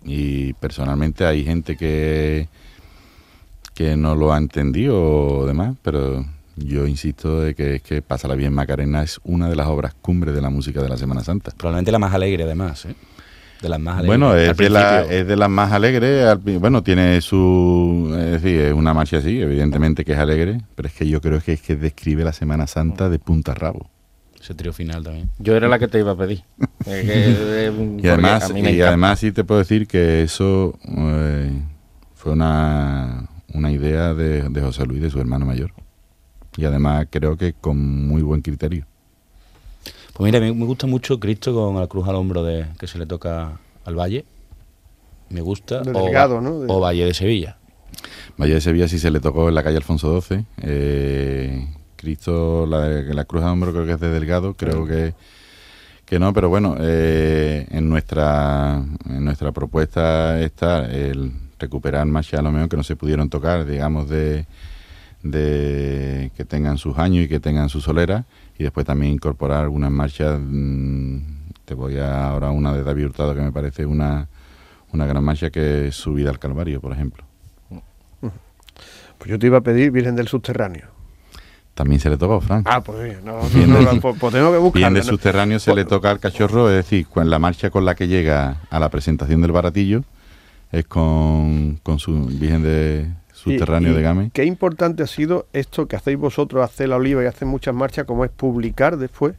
Y personalmente hay gente que, que no lo ha entendido o demás, pero yo insisto de que es que Pasa la bien Macarena es una de las obras cumbres de la música de la Semana Santa. Probablemente la más alegre, además, ¿eh? De las más alegres. Bueno, es de, la, principio. es de las más alegres. al Bueno, tiene su. Es decir, es una marcha así, evidentemente que es alegre, pero es que yo creo que es que describe la Semana Santa de punta a rabo. Ese trío final también. Yo era la que te iba a pedir. Es que, eh, Y además, y además sí te puedo decir que eso eh, fue una, una idea de, de José Luis, de su hermano mayor. Y además creo que con muy buen criterio. Pues mira, me, me gusta mucho Cristo con la cruz al hombro de que se le toca al Valle. Me gusta. De Delgado, ¿no? De- o Valle de Sevilla. Valle de Sevilla sí se le tocó en la calle Alfonso XII. Eh, Cristo, la, la cruz de hombro creo que es de Delgado, creo que, que no, pero bueno, eh, en, nuestra, en nuestra propuesta está el recuperar lo mejor que no se pudieron tocar, digamos, de, de que tengan sus años y que tengan su solera, y después también incorporar algunas marchas, mm, te voy a ahora una de David Hurtado que me parece una, una gran marcha que es Subida al Calvario, por ejemplo. Pues yo te iba a pedir Virgen del Subterráneo. También se le tocó, Frank. Ah, pues sí, no, no, Bien no, del- no, pues, pues tengo que buscarla. Bien de subterráneo se le toca al cachorro, es decir, con la marcha con la que llega a la presentación del baratillo, es con, con su Virgen de subterráneo de Game. Qué importante ha sido esto que hacéis vosotros, hacer la oliva y hacer muchas marchas, como es publicar después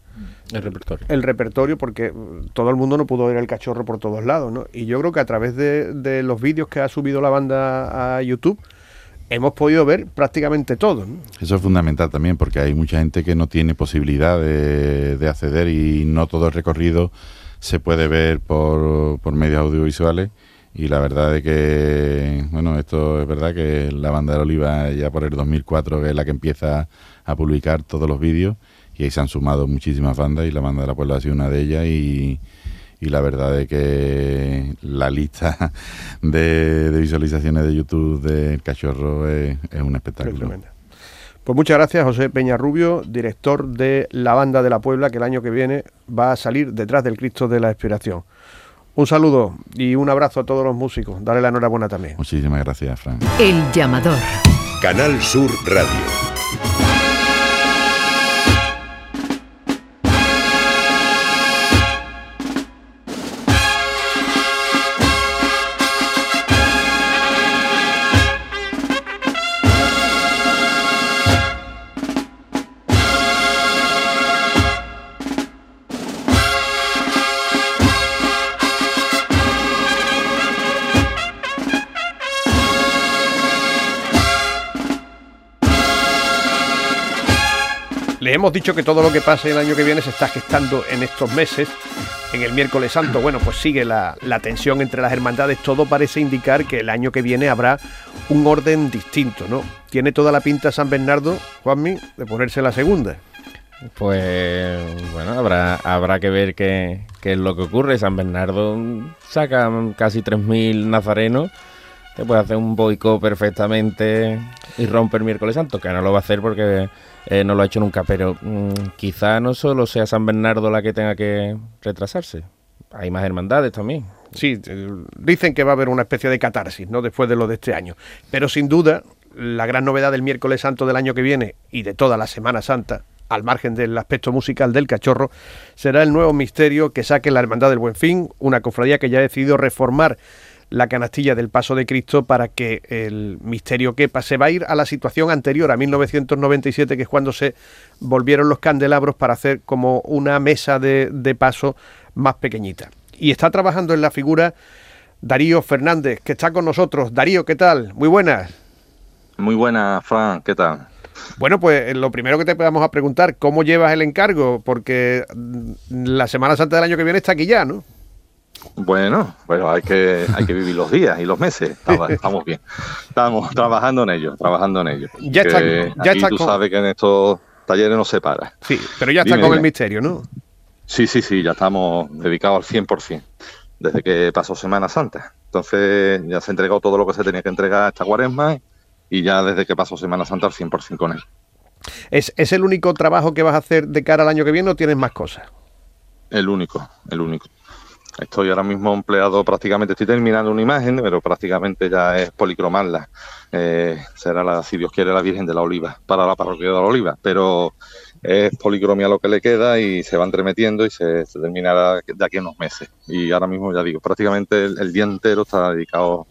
el repertorio. El repertorio, porque mm, todo el mundo no pudo ver el cachorro por todos lados, ¿no? Y yo creo que a través de, de los vídeos que ha subido la banda a YouTube, hemos podido ver prácticamente todo. ¿no? Eso es fundamental también, porque hay mucha gente que no tiene posibilidad de, de acceder y no todo el recorrido se puede ver por, por medios audiovisuales y la verdad es que, bueno, esto es verdad que la banda de Oliva ya por el 2004 es la que empieza a publicar todos los vídeos y ahí se han sumado muchísimas bandas y la banda de la Puebla ha sido una de ellas y, y la verdad es que la lista de, visualizaciones de YouTube del Cachorro es, es un espectáculo. Pues muchas gracias, José Peña Rubio, director de la Banda de la Puebla, que el año que viene va a salir detrás del Cristo de la Inspiración. Un saludo y un abrazo a todos los músicos. Dale la enhorabuena también. Muchísimas gracias, Fran. El llamador. Canal Sur Radio. Hemos dicho que todo lo que pase el año que viene se está gestando en estos meses. En el miércoles santo, bueno, pues sigue la, tensión entre las hermandades. Todo parece indicar que el año que viene habrá un orden distinto, ¿no? Tiene toda la pinta San Bernardo, Juanmi, de ponerse la segunda. Pues bueno, habrá, habrá que ver qué, qué es lo que ocurre. San Bernardo saca casi 3.000 nazarenos te puede hacer un boicot perfectamente y romper miércoles santo, que no lo va a hacer porque eh, no lo ha hecho nunca, pero mm, quizá no solo sea San Bernardo la que tenga que retrasarse, hay más hermandades también. Sí, eh, dicen que va a haber una especie de catarsis, ¿no? Después de lo de este año. Pero sin duda, la gran novedad del miércoles santo del año que viene y de toda la Semana Santa, al margen del aspecto musical del cachorro, será el nuevo misterio que saque la Hermandad del Buen Fin, una cofradía que ya ha decidido reformar la canastilla del paso de Cristo para que el misterio quepa. Se va a ir a la situación anterior, a 1997, que es cuando se volvieron los candelabros para hacer como una mesa de, de paso más pequeñita. Y está trabajando en la figura Darío Fernández, que está con nosotros. Darío, ¿qué tal? Muy buenas. Muy buenas, Fran, ¿qué tal? Bueno, pues eh, lo primero que te vamos a preguntar, ¿cómo llevas el encargo? Porque mm, la Semana Santa del año que viene está aquí ya, ¿no? Bueno, pues hay que, hay que vivir los días y los meses. Estamos, bien. Estamos trabajando en ello, trabajando en ello. Ya está, ya está tú sabes que en estos talleres no se para. Sí, pero ya está con el misterio, ¿no? Sí, sí, sí, ya estamos dedicados al 100%, desde que pasó Semana Santa. Entonces ya se ha entregado todo lo que se tenía que entregar esta cuaresma y ya desde que pasó Semana Santa al 100% con él. ¿Es, ¿Es el único trabajo que vas a hacer de cara al año que viene o tienes más cosas? El único, el único. Estoy ahora mismo empleado prácticamente, estoy terminando una imagen, pero prácticamente ya es policromarla. Eh, será la, si Dios quiere, la Virgen de la Oliva, para la parroquia de la Oliva. Pero es policromía lo que le queda y se va entremetiendo y se, terminará de aquí a unos meses. Y ahora mismo, ya digo, prácticamente el, día entero está dedicado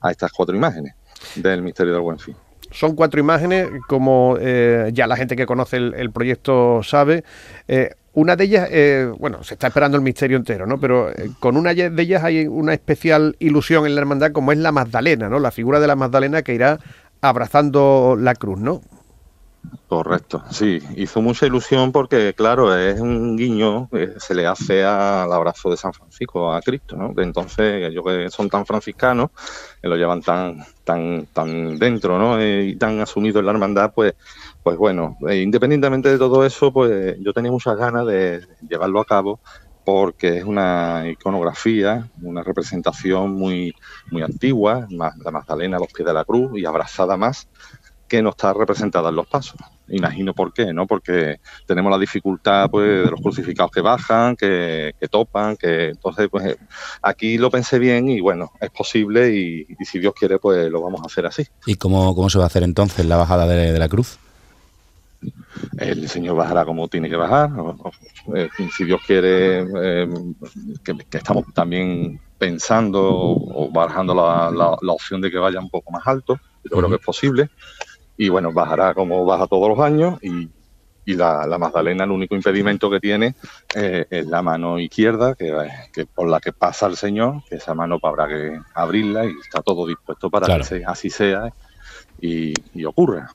a estas cuatro imágenes del misterio del buen fin. Son cuatro imágenes, como eh, ya la gente que conoce el, proyecto sabe. Eh, una de ellas, eh, bueno, se está esperando el misterio entero, ¿no? Pero eh, con una de ellas hay una especial ilusión en la hermandad como es la Magdalena, ¿no? La figura de la Magdalena que irá abrazando la cruz, ¿no? Correcto, sí, hizo mucha ilusión porque, claro, es un guiño que se le hace al abrazo de San Francisco, a Cristo, ¿no? Entonces, ellos que son tan franciscanos, que lo llevan tan, tan, tan dentro, ¿no? Y tan asumido en la hermandad, pues pues bueno, eh, independientemente de todo eso, pues yo tenía muchas ganas de llevarlo a cabo porque es una iconografía, una representación muy, muy antigua, la Magdalena a los pies de la cruz y abrazada más, que no está representada en los pasos. Imagino por qué, ¿no? Porque tenemos la dificultad pues, de los crucificados que bajan, que, topan, que entonces pues aquí lo pensé bien y bueno, es posible y, si Dios quiere pues lo vamos a hacer así. ¿Y cómo, cómo se va a hacer entonces la bajada de la cruz? El Señor bajará como tiene que bajar. Eh, si Dios quiere, eh, que, estamos también pensando o, barajando la, la, opción de que vaya un poco más alto, yo creo que es posible, y bueno, bajará como baja todos los años y, y la, la, Magdalena el único impedimento que tiene eh, es la mano izquierda que, que, por la que pasa el Señor, que esa mano habrá que abrirla y está todo dispuesto para que así sea y, y ocurra.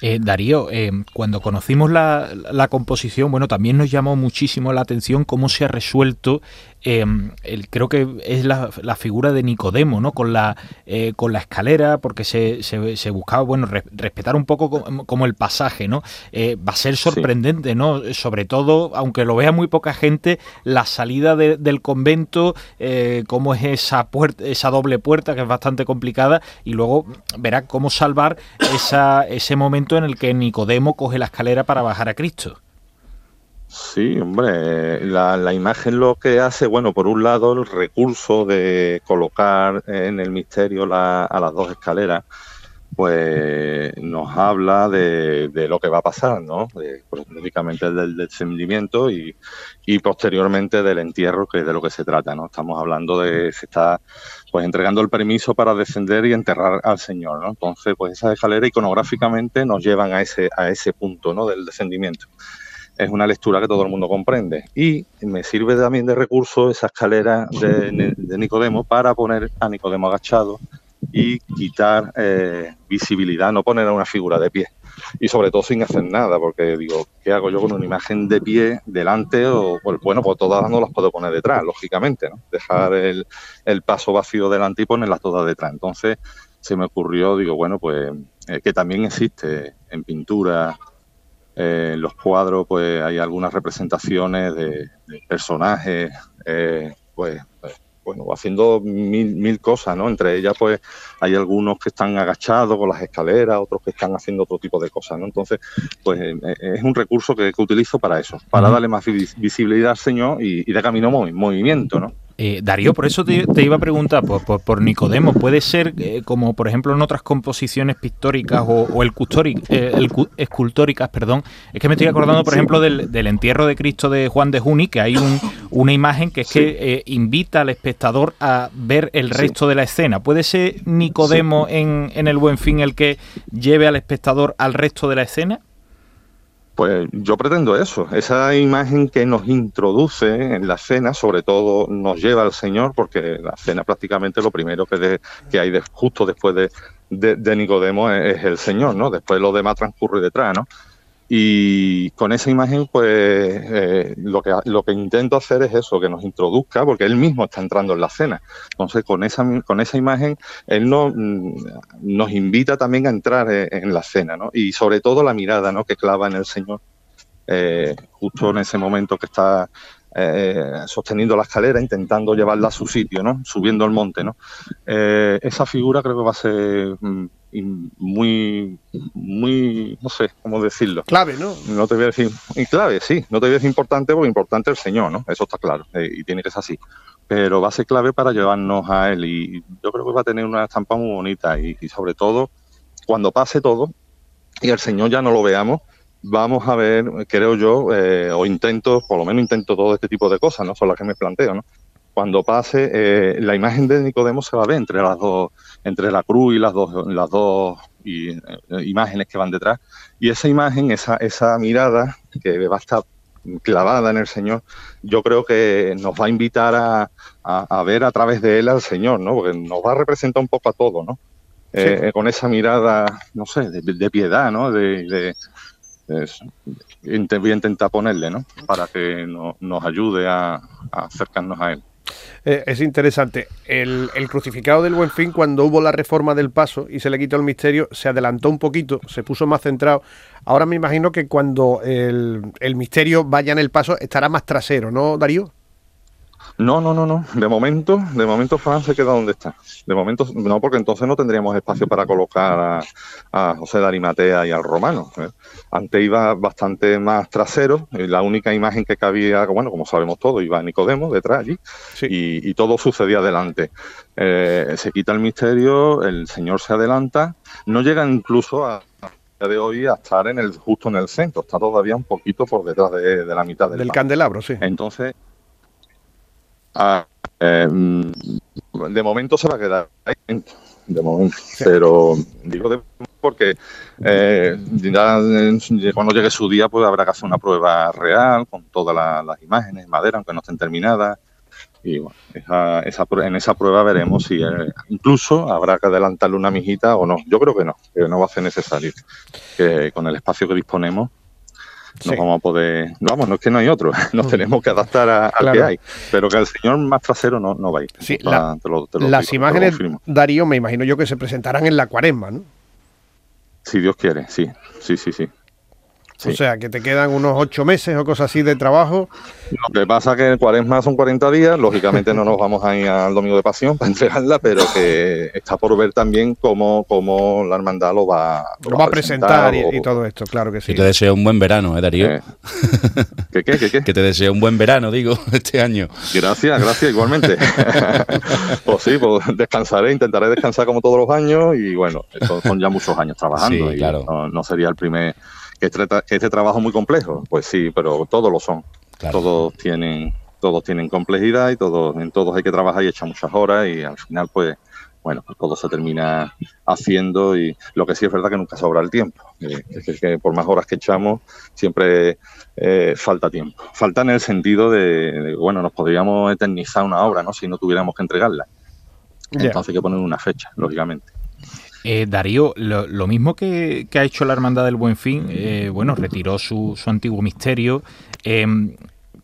Eh, Darío, eh, cuando conocimos la, la, composición, bueno, también nos llamó muchísimo la atención cómo se ha resuelto Em, el, creo que es la, figura de Nicodemo, ¿no? Con la, eh, con la escalera, porque se, se, buscaba, bueno, respetar un poco como, el pasaje, ¿no? Eh, va a ser sorprendente, ¿no? Sobre todo, aunque lo vea muy poca gente, la salida del convento, eh, cómo es esa puerta, esa doble puerta que es bastante complicada, y luego verá cómo salvar esa, ese momento en el que Nicodemo coge la escalera para bajar a Cristo. Sí, hombre, la, imagen lo que hace, bueno, por un lado el recurso de colocar en el misterio a las dos escaleras, pues nos habla de, lo que va a pasar, ¿no? De, pues, del descendimiento y, y, posteriormente del entierro, que es de lo que se trata, ¿no? Estamos hablando de, se está pues entregando el permiso para descender y enterrar al Señor, ¿no? Entonces, pues esas escaleras iconográficamente nos llevan a ese, a ese punto, ¿no? Del descendimiento es una lectura que todo el mundo comprende. Y me sirve también de recurso esa escalera de, Nicodemo para poner a Nicodemo agachado y quitar eh, visibilidad, no poner a una figura de pie. Y sobre todo sin hacer nada, porque digo, ¿qué hago yo con una imagen de pie delante? O, pues, bueno, pues todas no las puedo poner detrás, lógicamente, ¿no? Dejar el, el paso vacío delante y ponerlas todas detrás. Entonces se me ocurrió, digo, bueno, pues eh, que también existe en pintura eh, en los cuadros pues hay algunas representaciones de, personajes, eh, pues, pues, bueno, haciendo mil, mil cosas, ¿no? Entre ellas pues hay algunos que están agachados con las escaleras, otros que están haciendo otro tipo de cosas, ¿no? Entonces, pues eh, es un recurso que, utilizo para eso, para darle más visibilidad al Señor y, y de camino movimiento, ¿no? Eh, Darío, por eso te, iba a preguntar por, por, Nicodemo. ¿Puede ser eh, como, por ejemplo, en otras composiciones pictóricas o, el, eh, el escultóricas? Perdón. Es que me estoy acordando, por ejemplo, del, entierro de Cristo de Juan de Juni, que hay una imagen que es que invita al espectador a ver el resto de la escena. ¿Puede ser Nicodemo en, en el Buen Fin el que lleve al espectador al resto de la escena? Pues yo pretendo eso, esa imagen que nos introduce en la cena, sobre todo nos lleva al Señor, porque la cena prácticamente lo primero que, que hay justo después de, de, Nicodemo es, es, el Señor, ¿no? Después lo demás transcurre detrás, ¿no? Y con esa imagen, pues eh, lo, que, lo que intento hacer es eso, que nos introduzca, porque él mismo está entrando en la cena. Entonces, con esa, con esa imagen, él no, mm, nos invita también a entrar eh, en la cena, ¿no? Y sobre todo la mirada, ¿no? Que clava en el Señor, eh, justo en ese momento que está sosteniendo la escalera, intentando llevarla a su sitio, ¿no? Subiendo el monte, ¿no? esa figura creo que va a ser mm, muy, muy, no sé cómo decirlo. Clave, ¿no? No te voy a decir, y clave, sí, no te voy a decir importante porque importante es el Señor, ¿no? Eso está claro, eh, y tiene que ser así. Pero va a ser clave para llevarnos a Él y yo creo que va a tener una estampa muy bonita y, sobre todo, cuando pase todo y el Señor ya no lo veamos, vamos a ver, creo yo, eh, o intento, por lo menos intento todo este tipo de cosas, no son las que me planteo, ¿no? cuando pase, eh, la imagen de Nicodemo se va a ver entre las dos, entre la cruz y las dos, las dos eh, imágenes que van detrás. Y esa imagen, esa, esa mirada que va a estar clavada en el Señor, yo creo que nos va a invitar a, a, ver a través de él al Señor, ¿no? Porque nos va a representar un poco a todo, ¿no? Eh, con esa mirada, no sé, de, piedad, ¿no? De, voy a intentar ponerle, ¿no? Para que nos ayude a acercarnos a él. Eh, es interesante. El, crucificado del Buen Fin, cuando hubo la reforma del paso y se le quitó el misterio, se adelantó un poquito, se puso más centrado. Ahora me imagino que cuando el, el misterio vaya en el paso estará más trasero, ¿no, Darío? No, no, no, no. De momento, de momento Fran se queda donde está. De momento, no, porque entonces no tendríamos espacio para colocar a, José de Arimatea y al Romano. ¿eh? Antes iba bastante más trasero. Y la única imagen que cabía, bueno, como sabemos todos, iba Nicodemo detrás allí. Y, todo sucedía adelante. Eh, se quita el misterio, el Señor se adelanta. No llega incluso a de hoy a estar en el justo en el centro, está todavía un poquito por detrás de, la mitad del, del candelabro, sí. Entonces, Ah, Eh, mm, de momento se va a quedar ahí, de momento. Pero digo de porque eh, ya, eh, cuando llegue su día, pues habrá que hacer una prueba real con todas la- las imágenes, madera, aunque no estén terminadas. Y bueno, esa, esa en esa prueba veremos si eh, incluso habrá que adelantarle una mijita o no. Yo creo que no, que no va a ser necesario. Que con el espacio que disponemos nos Sí. vamos a poder. Vamos, no es que no hay otro, nos tenemos que adaptar a- al Claro. que hay. Pero que el señor más trasero no, no va a ir. Sí, Te la- te lo- te lo Las digo, te lo imágenes, confirmo. Darío, me imagino yo que se presentarán en la cuaresma, ¿no? Si Dios quiere, sí, sí, sí, sí. Sí. O sea, que te quedan unos ocho meses o cosas así de trabajo. Lo que pasa es que el cuaresma son 40 días, lógicamente no nos vamos a ir al domingo de pasión para entregarla, pero que está por ver también cómo, cómo la hermandad lo va, Lo va a presentar y, o- y todo esto, claro que sí. Yo te deseo un buen verano, ¿eh, Darío? Eh, ¿Qué, qué, qué, qué? Que te deseo un buen verano, digo, este año. Gracias, gracias, igualmente. pues sí, pues descansaré, intentaré descansar como todos los años y bueno, son ya muchos años trabajando Sí, y claro. no, no sería el primer... Que este, que este trabajo es muy complejo, pues sí, pero todos lo son. Claro. Todos tienen todos tienen complejidad y todos en todos hay que trabajar y echar muchas horas y al final pues bueno, pues todo se termina haciendo y lo que sí es verdad que nunca sobra el tiempo. Eh, es que, por más horas que echamos siempre eh, falta tiempo. Falta en el sentido de, de, bueno, nos podríamos eternizar una obra, ¿no? Si no tuviéramos que entregarla. Entonces hay que poner una fecha, lógicamente. Eh, Darío, lo, lo mismo que, que ha hecho la Hermandad del Buen Fin, eh, bueno, retiró su, su antiguo misterio. eh,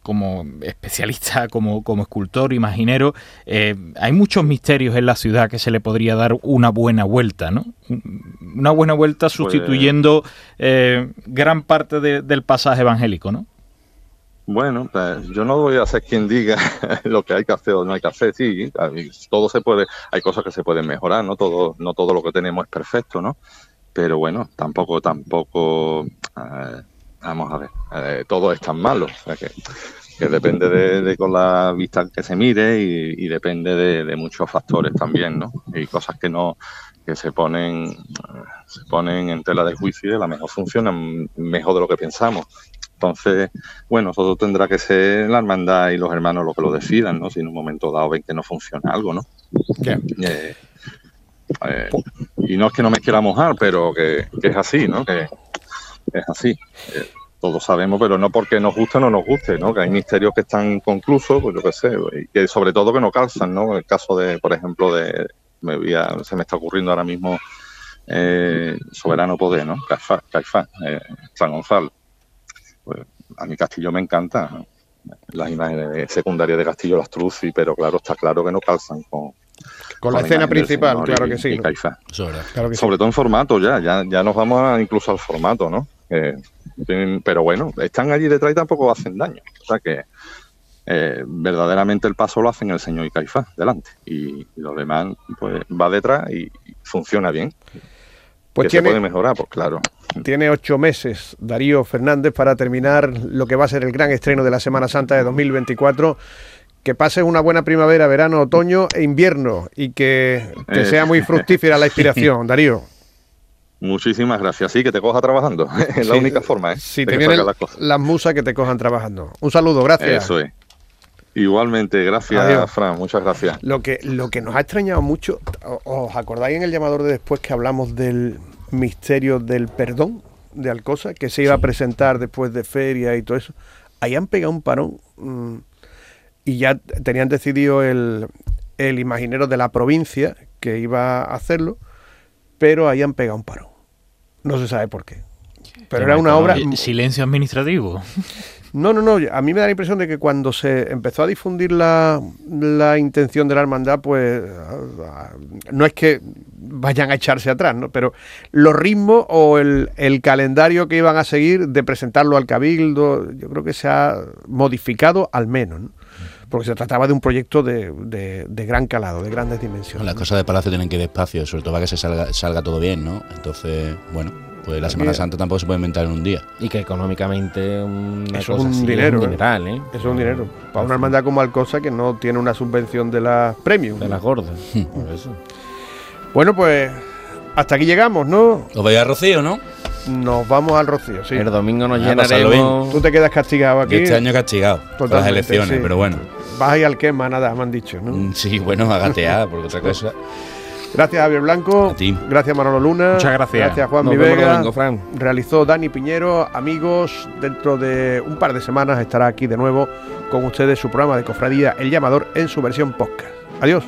como especialista, como, como escultor, imaginero, eh, hay muchos misterios en la ciudad que se le podría dar una buena vuelta, ¿no? Una buena vuelta sustituyendo eh, gran parte de- del pasaje evangélico, ¿no? Bueno, pues, yo no voy a ser quien diga lo que hay que hacer o no hay que hacer. Sí, todo se puede, hay cosas que se pueden mejorar, no todo, no todo lo que tenemos es perfecto, ¿no? Pero bueno, tampoco, tampoco, vamos a ver, todo es tan malo. O sea que, que depende de, de con la vista que se mire y, y depende de, de muchos factores también, ¿no? Y cosas que no, que se ponen, se ponen en tela de juicio y a lo mejor funcionan mejor de lo que pensamos. Entonces, bueno, eso tendrá que ser la hermandad y los hermanos los que lo decidan, ¿no? Si en un momento dado ven que no funciona algo, ¿no? Eh, eh, y no es que no me quiera mojar, pero que, que es así, ¿no? Que es así. Eh, todos sabemos, pero no porque nos guste o no nos guste, ¿no? Que hay misterios que están conclusos, pues yo qué sé, y que sobre todo que no calzan, ¿no? El caso de, por ejemplo, de, me voy a- se me está ocurriendo ahora mismo eh, Soberano Poder, ¿no? Caifás, Caifás eh, San Gonzalo. Pues a mi Castillo me encanta, las imágenes secundarias de Castillo las Truzzi, pero claro, está claro que no calzan con, Con la escena principal, claro y- que sí. y ¿no? Claro que sí. Sobre todo en formato ya, ya, ya nos vamos a- incluso al formato, ¿no? Eh, pero bueno, están allí detrás y tampoco hacen daño. O sea que eh, verdaderamente el paso lo hacen el señor y Caifás delante. Y, y lo demás pues va detrás y, y funciona bien. Pues que se puede tiene, mejorar, pues claro. tiene ocho meses Darío Fernández para terminar lo que va a ser el gran estreno de la Semana Santa de 2024. Que pases una buena primavera, verano, otoño e invierno y que te Eh. sea muy fructífera la inspiración, Darío. Muchísimas gracias. Sí, que te coja trabajando. es la única forma, ¿eh? Si te que vienen las cosas. las musas que te cojan trabajando. Un saludo, gracias. Eso es. Igualmente, gracias, Adiós. Fran. Muchas gracias. Lo que, lo que nos ha extrañado mucho, ¿o- ¿os acordáis en el llamador de después que hablamos del misterio del perdón de Alcosa, que se iba a presentar después de feria y todo eso? Ahí han pegado un parón mm, y ya tenían decidido el, el imaginero de la provincia que iba a hacerlo, pero ahí han pegado un parón. No se sabe por qué. Pero era una obra... Silencio administrativo. No, no, no. A mí me da la impresión de que cuando se empezó a difundir la, la intención de la hermandad, pues ah, no es que vayan a echarse atrás, ¿no? Pero los ritmos o el, el calendario que iban a seguir de presentarlo al cabildo, yo creo que se ha modificado al menos, ¿no? Porque se trataba de un proyecto de, de- de gran calado, de grandes dimensiones. Las cosas de Palacio tienen que ir despacio, sobre todo para que se salga, salga todo bien, ¿no? Entonces, bueno, pues la Semana Santa tampoco se puede inventar en un día. Y que económicamente una Eso es cosa un así dinero, es ¿eh? un dineral, ¿eh? Eso es un dinero. Para una hermandad como Alcosa que no tiene una subvención de la Premium. De las gordas. por eso. Bueno, pues hasta aquí llegamos, ¿no? Os veis a Rocío, ¿no? nos vamos al Rocío, sí. El domingo nos Ah, pasarlo llenaremos. Tú te quedas castigado Yo aquí. este año castigado por las Totalmente, elecciones, sí. pero bueno. Vas a ir al quema, nada, me han dicho, ¿no? Mm, Sí, bueno, a gatear, porque otra cosa. Gracias Javier Blanco. A ti. Gracias Manolo Luna. Muchas gracias. Gracias Juan Nos domingo, Fran. Realizó Dani Piñero. Amigos, dentro de un par de semanas estará aquí de nuevo con ustedes su programa de cofradía El Llamador en su versión podcast. Adiós.